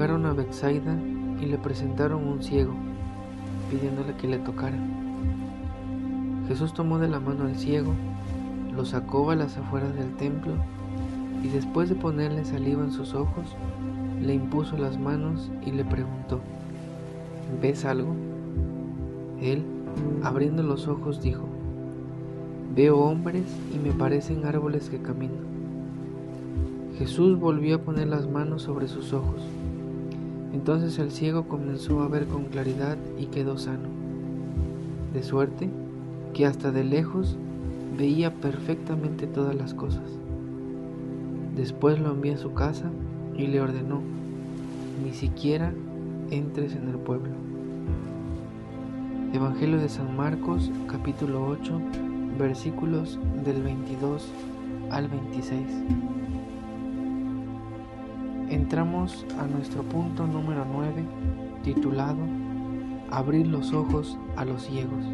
Llegaron a Bethsaida y le presentaron un ciego, pidiéndole que le tocara. Jesús tomó de la mano al ciego, lo sacó a las afueras del templo y después de ponerle saliva en sus ojos, le impuso las manos y le preguntó, ¿ves algo? Él, abriendo los ojos, dijo, veo hombres y me parecen árboles que caminan. Jesús volvió a poner las manos sobre sus ojos. Entonces el ciego comenzó a ver con claridad y quedó sano, de suerte que hasta de lejos veía perfectamente todas las cosas. Después lo envió a su casa y le ordenó, ni siquiera entres en el pueblo. Evangelio de San Marcos capítulo 8 versículos del 22 al 26. Entramos a nuestro punto número 9 titulado Abrir los ojos a los ciegos.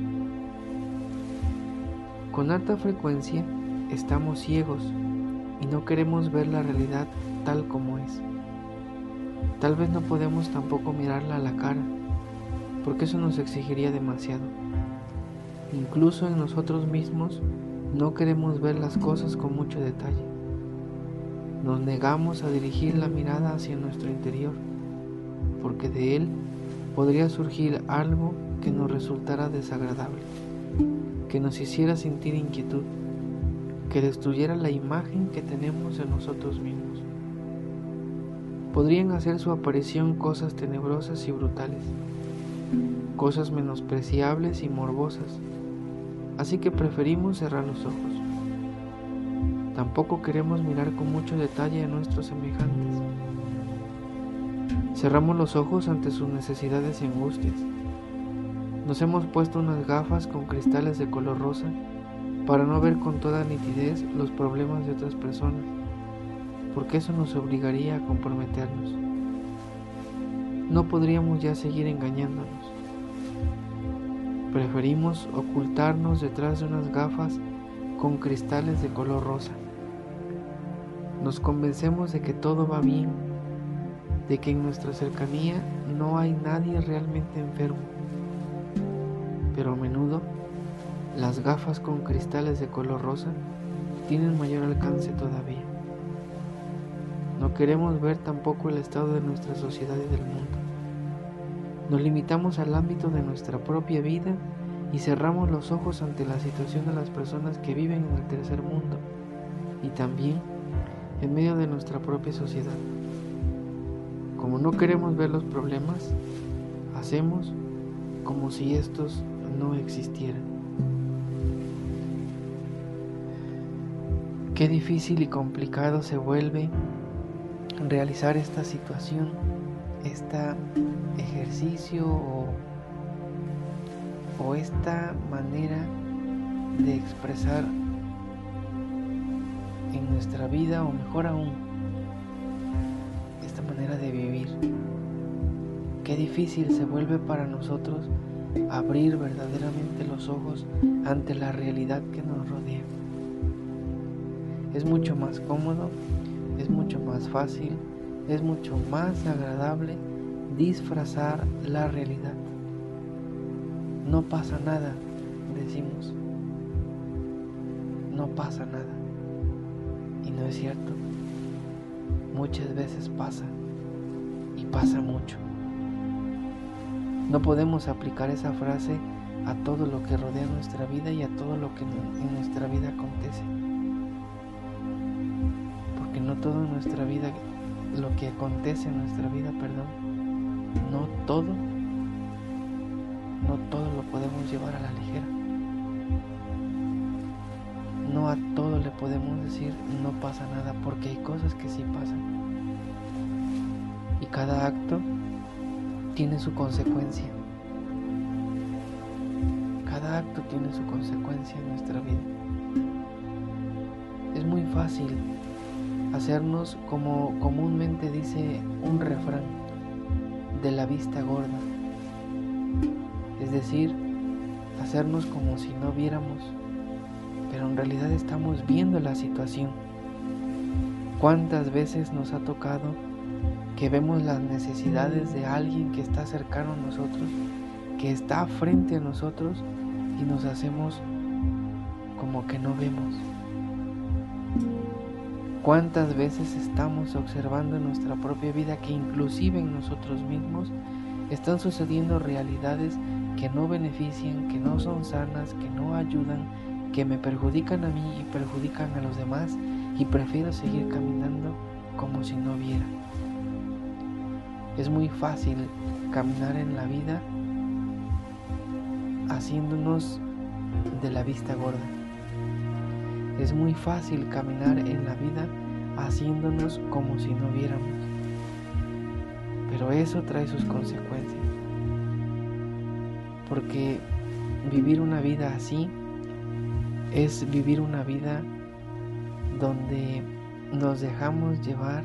Con alta frecuencia estamos ciegos y no queremos ver la realidad tal como es. Tal vez no podemos tampoco mirarla a la cara, porque eso nos exigiría demasiado. Incluso en nosotros mismos no queremos ver las cosas con mucho detalle. Nos negamos a dirigir la mirada hacia nuestro interior, porque de él podría surgir algo que nos resultara desagradable, que nos hiciera sentir inquietud, que destruyera la imagen que tenemos de nosotros mismos podrían hacer su aparición cosas tenebrosas y brutales, cosas menospreciables y morbosas, así que preferimos cerrar los ojos. Tampoco queremos mirar con mucho detalle a nuestros semejantes. Cerramos los ojos ante sus necesidades y angustias. Nos hemos puesto unas gafas con cristales de color rosa para no ver con toda nitidez los problemas de otras personas porque eso nos obligaría a comprometernos. No podríamos ya seguir engañándonos. Preferimos ocultarnos detrás de unas gafas con cristales de color rosa. Nos convencemos de que todo va bien, de que en nuestra cercanía no hay nadie realmente enfermo. Pero a menudo las gafas con cristales de color rosa tienen mayor alcance todavía. No queremos ver tampoco el estado de nuestra sociedad y del mundo. Nos limitamos al ámbito de nuestra propia vida y cerramos los ojos ante la situación de las personas que viven en el tercer mundo y también en medio de nuestra propia sociedad. Como no queremos ver los problemas, hacemos como si estos no existieran. Qué difícil y complicado se vuelve realizar esta situación, este ejercicio o, o esta manera de expresar en nuestra vida o mejor aún esta manera de vivir. Qué difícil se vuelve para nosotros abrir verdaderamente los ojos ante la realidad que nos rodea. Es mucho más cómodo es mucho más fácil, es mucho más agradable disfrazar la realidad. No pasa nada, decimos. No pasa nada. Y no es cierto. Muchas veces pasa. Y pasa mucho. No podemos aplicar esa frase a todo lo que rodea nuestra vida y a todo lo que en nuestra vida acontece no todo en nuestra vida, lo que acontece en nuestra vida, perdón, no todo, no todo lo podemos llevar a la ligera. Podemos decir no pasa nada porque hay cosas que sí pasan. Y cada acto tiene su consecuencia. Cada acto tiene su consecuencia en nuestra vida. Es muy fácil hacernos como comúnmente dice un refrán de la vista gorda, es decir, hacernos como si no viéramos, pero en realidad estamos viendo la situación. ¿Cuántas veces nos ha tocado que vemos las necesidades de alguien que está cercano a nosotros, que está frente a nosotros y nos hacemos como que no vemos. ¿Cuántas veces estamos observando en nuestra propia vida que inclusive en nosotros mismos están sucediendo realidades que no benefician, que no son sanas, que no ayudan, que me perjudican a mí y perjudican a los demás y prefiero seguir caminando como si no viera. Es muy fácil caminar en la vida haciéndonos de la vista gorda. Es muy fácil caminar en la vida haciéndonos como si no viéramos. Pero eso trae sus consecuencias. Porque vivir una vida así es vivir una vida donde nos dejamos llevar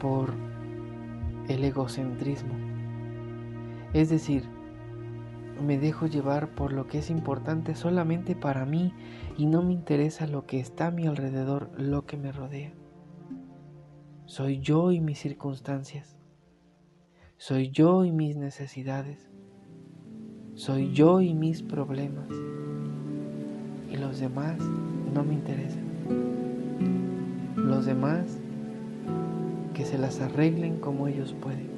por el egocentrismo. Es decir, me dejo llevar por lo que es importante solamente para mí y no me interesa lo que está a mi alrededor, lo que me rodea. Soy yo y mis circunstancias. Soy yo y mis necesidades. Soy yo y mis problemas. Y los demás no me interesan. Los demás que se las arreglen como ellos pueden.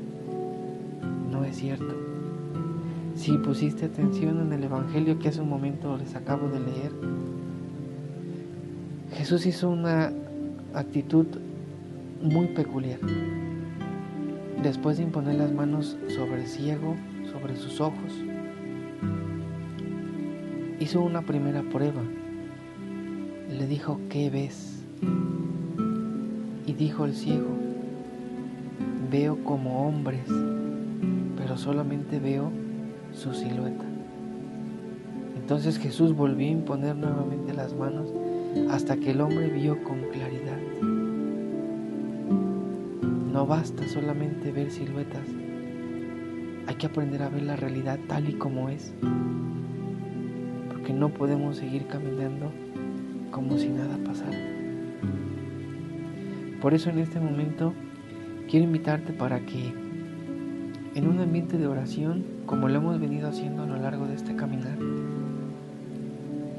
No es cierto. Si pusiste atención en el Evangelio que hace un momento les acabo de leer, Jesús hizo una actitud muy peculiar. Después de imponer las manos sobre el ciego, sobre sus ojos, hizo una primera prueba. Le dijo, ¿qué ves? Y dijo el ciego, veo como hombres, pero solamente veo su silueta. Entonces Jesús volvió a imponer nuevamente las manos hasta que el hombre vio con claridad. No basta solamente ver siluetas, hay que aprender a ver la realidad tal y como es, porque no podemos seguir caminando como si nada pasara. Por eso en este momento quiero invitarte para que en un ambiente de oración, como lo hemos venido haciendo a lo largo de este caminar,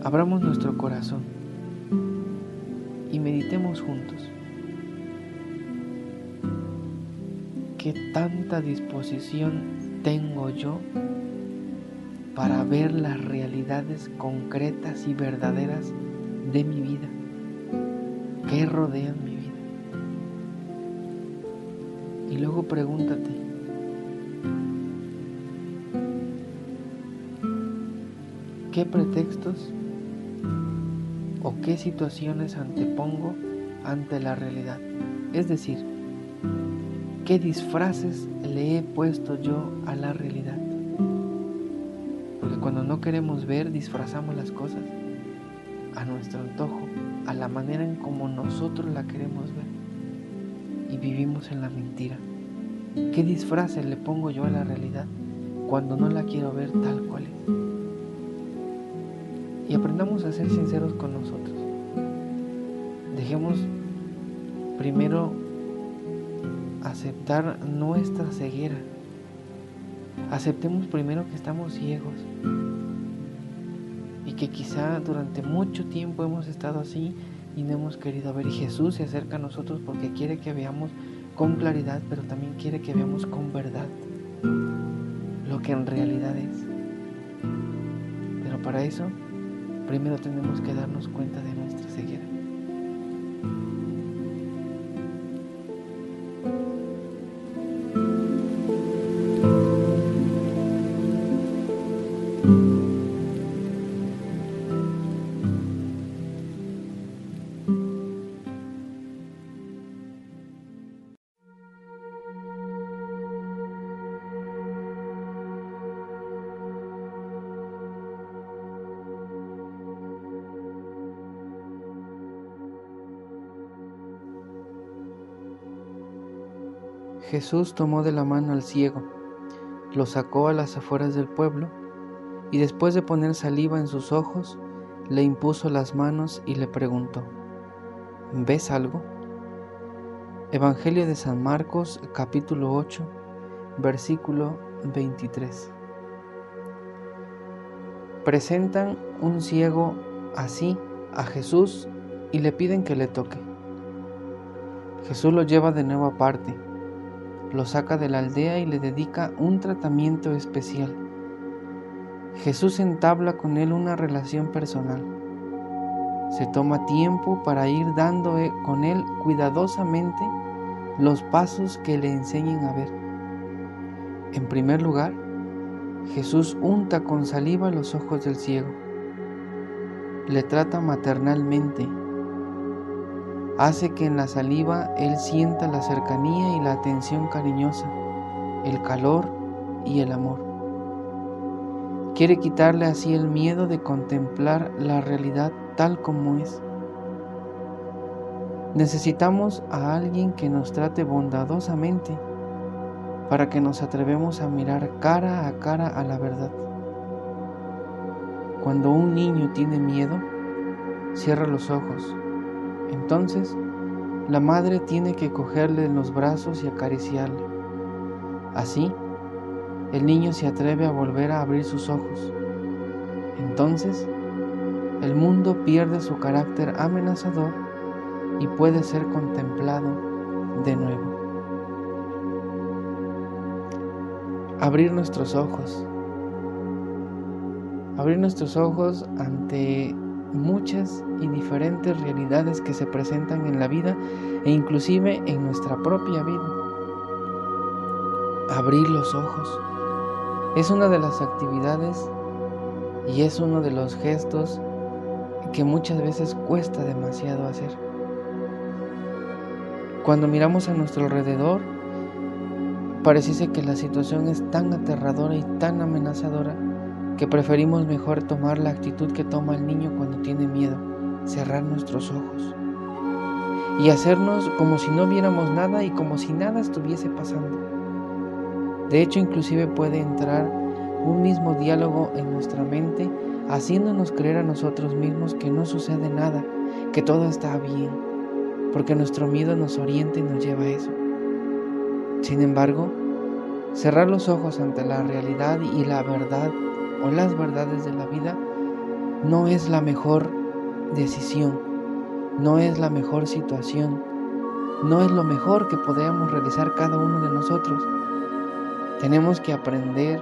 abramos nuestro corazón y meditemos juntos. ¿Qué tanta disposición tengo yo para ver las realidades concretas y verdaderas de mi vida que rodean mi vida? Y luego pregúntate, ¿qué pretextos o qué situaciones antepongo ante la realidad? Es decir, ¿qué disfraces le he puesto yo a la realidad? Cuando no queremos ver, disfrazamos las cosas a nuestro antojo, a la manera en como nosotros la queremos ver y vivimos en la mentira. ¿Qué disfraces le pongo yo a la realidad cuando no la quiero ver tal cual es? Y aprendamos a ser sinceros con nosotros. Dejemos primero aceptar nuestra ceguera. Aceptemos primero que estamos ciegos y que quizá durante mucho tiempo hemos estado así y no hemos querido ver. Y Jesús se acerca a nosotros porque quiere que veamos con claridad, pero también quiere que veamos con verdad lo que en realidad es. Pero para eso, primero tenemos que darnos cuenta de nuestra Jesús tomó de la mano al ciego, lo sacó a las afueras del pueblo y después de poner saliva en sus ojos, le impuso las manos y le preguntó, ¿ves algo? Evangelio de San Marcos capítulo 8 versículo 23. Presentan un ciego así a Jesús y le piden que le toque. Jesús lo lleva de nuevo aparte, lo saca de la aldea y le dedica un tratamiento especial. Jesús entabla con él una relación personal. Se toma tiempo para ir dando eh, con él cuidadosamente los pasos que le enseñen a ver. En primer lugar, Jesús unta con saliva los ojos del ciego. Le trata maternalmente. Hace que en la saliva él sienta la cercanía y la atención cariñosa, el calor y el amor. Quiere quitarle así el miedo de contemplar la realidad tal como es. Necesitamos a alguien que nos trate bondadosamente para que nos atrevemos a mirar cara a cara a la verdad. Cuando un niño tiene miedo, cierra los ojos. Entonces, la madre tiene que cogerle en los brazos y acariciarle. Así, el niño se atreve a volver a abrir sus ojos. Entonces, el mundo pierde su carácter amenazador y puede ser contemplado de nuevo. Abrir nuestros ojos. Abrir nuestros ojos ante muchas y diferentes realidades que se presentan en la vida e inclusive en nuestra propia vida. Abrir los ojos es una de las actividades y es uno de los gestos que muchas veces cuesta demasiado hacer. Cuando miramos a nuestro alrededor, pareciese que la situación es tan aterradora y tan amenazadora que preferimos mejor tomar la actitud que toma el niño cuando tiene miedo, cerrar nuestros ojos y hacernos como si no viéramos nada y como si nada estuviese pasando. De hecho, inclusive puede entrar un mismo diálogo en nuestra mente, haciéndonos creer a nosotros mismos que no sucede nada, que todo está bien, porque nuestro miedo nos orienta y nos lleva a eso. Sin embargo, cerrar los ojos ante la realidad y la verdad o las verdades de la vida no es la mejor decisión, no es la mejor situación, no es lo mejor que podamos realizar cada uno de nosotros. Tenemos que aprender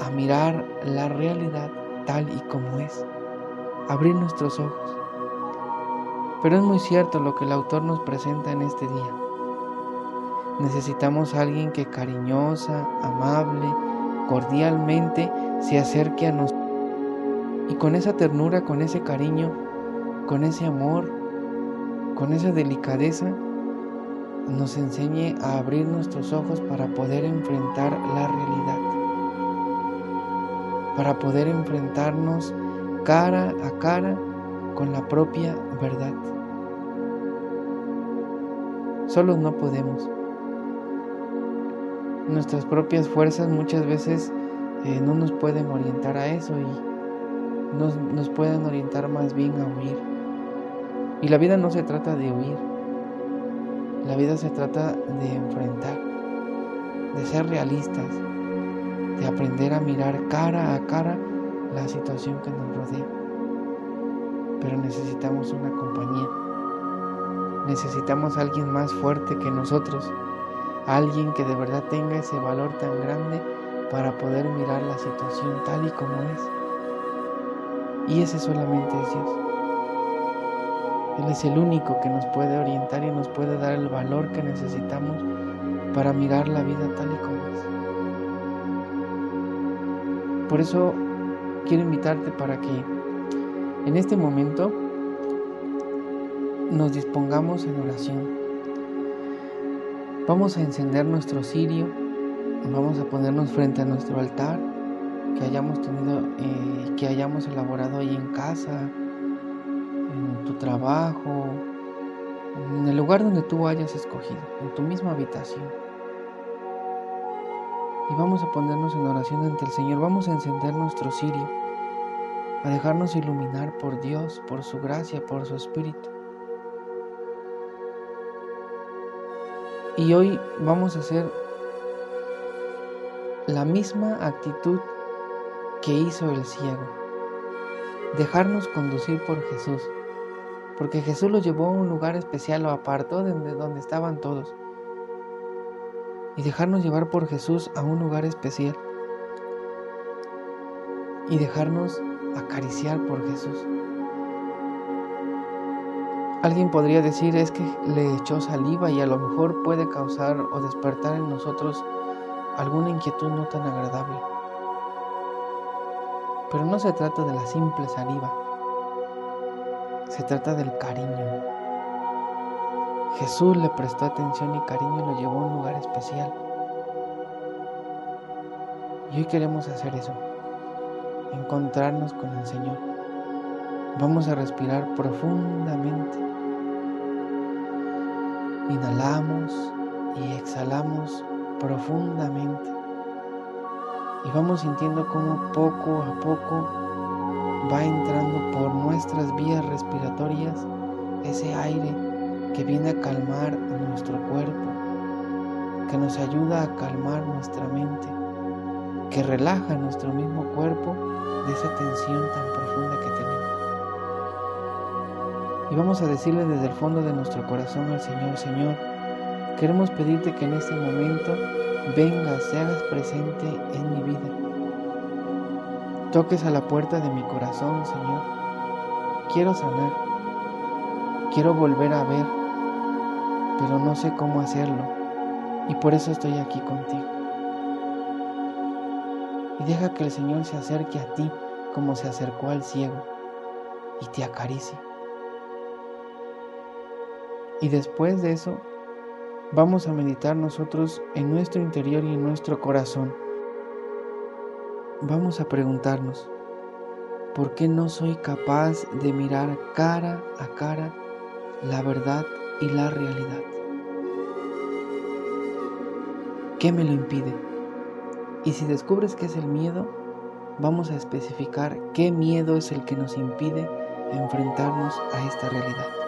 a mirar la realidad tal y como es, abrir nuestros ojos. Pero es muy cierto lo que el autor nos presenta en este día. Necesitamos alguien que cariñosa, amable, cordialmente se acerque a nosotros y con esa ternura, con ese cariño, con ese amor, con esa delicadeza, nos enseñe a abrir nuestros ojos para poder enfrentar la realidad, para poder enfrentarnos cara a cara con la propia verdad. Solos no podemos. Nuestras propias fuerzas muchas veces eh, no nos pueden orientar a eso y nos, nos pueden orientar más bien a huir. Y la vida no se trata de huir, la vida se trata de enfrentar, de ser realistas, de aprender a mirar cara a cara la situación que nos rodea. Pero necesitamos una compañía. Necesitamos a alguien más fuerte que nosotros, alguien que de verdad tenga ese valor tan grande para poder mirar la situación tal y como es. Y ese solamente es Dios. Él es el único que nos puede orientar y nos puede dar el valor que necesitamos para mirar la vida tal y como es. Por eso quiero invitarte para que en este momento nos dispongamos en oración. Vamos a encender nuestro cirio, vamos a ponernos frente a nuestro altar que hayamos tenido, eh, que hayamos elaborado ahí en casa, en tu trabajo, en el lugar donde tú hayas escogido, en tu misma habitación. Y vamos a ponernos en oración ante el Señor, vamos a encender nuestro cirio, a dejarnos iluminar por Dios, por su gracia, por su Espíritu. Y hoy vamos a hacer la misma actitud que hizo el ciego. Dejarnos conducir por Jesús. Porque Jesús lo llevó a un lugar especial, lo apartó de donde estaban todos. Y dejarnos llevar por Jesús a un lugar especial. Y dejarnos acariciar por Jesús. Alguien podría decir es que le echó saliva y a lo mejor puede causar o despertar en nosotros alguna inquietud no tan agradable. Pero no se trata de la simple saliva, se trata del cariño. Jesús le prestó atención y cariño y lo llevó a un lugar especial. Y hoy queremos hacer eso, encontrarnos con el Señor. Vamos a respirar profundamente. Inhalamos y exhalamos profundamente. Y vamos sintiendo como poco a poco va entrando por nuestras vías respiratorias ese aire que viene a calmar nuestro cuerpo, que nos ayuda a calmar nuestra mente, que relaja nuestro mismo cuerpo de esa tensión tan profunda que tenemos. Y vamos a decirle desde el fondo de nuestro corazón al Señor, Señor, queremos pedirte que en este momento vengas, se hagas presente en mi vida. Toques a la puerta de mi corazón, Señor. Quiero sanar, quiero volver a ver, pero no sé cómo hacerlo. Y por eso estoy aquí contigo. Y deja que el Señor se acerque a ti como se acercó al ciego y te acaricie. Y después de eso, vamos a meditar nosotros en nuestro interior y en nuestro corazón. Vamos a preguntarnos, ¿por qué no soy capaz de mirar cara a cara la verdad y la realidad? ¿Qué me lo impide? Y si descubres que es el miedo, vamos a especificar qué miedo es el que nos impide enfrentarnos a esta realidad.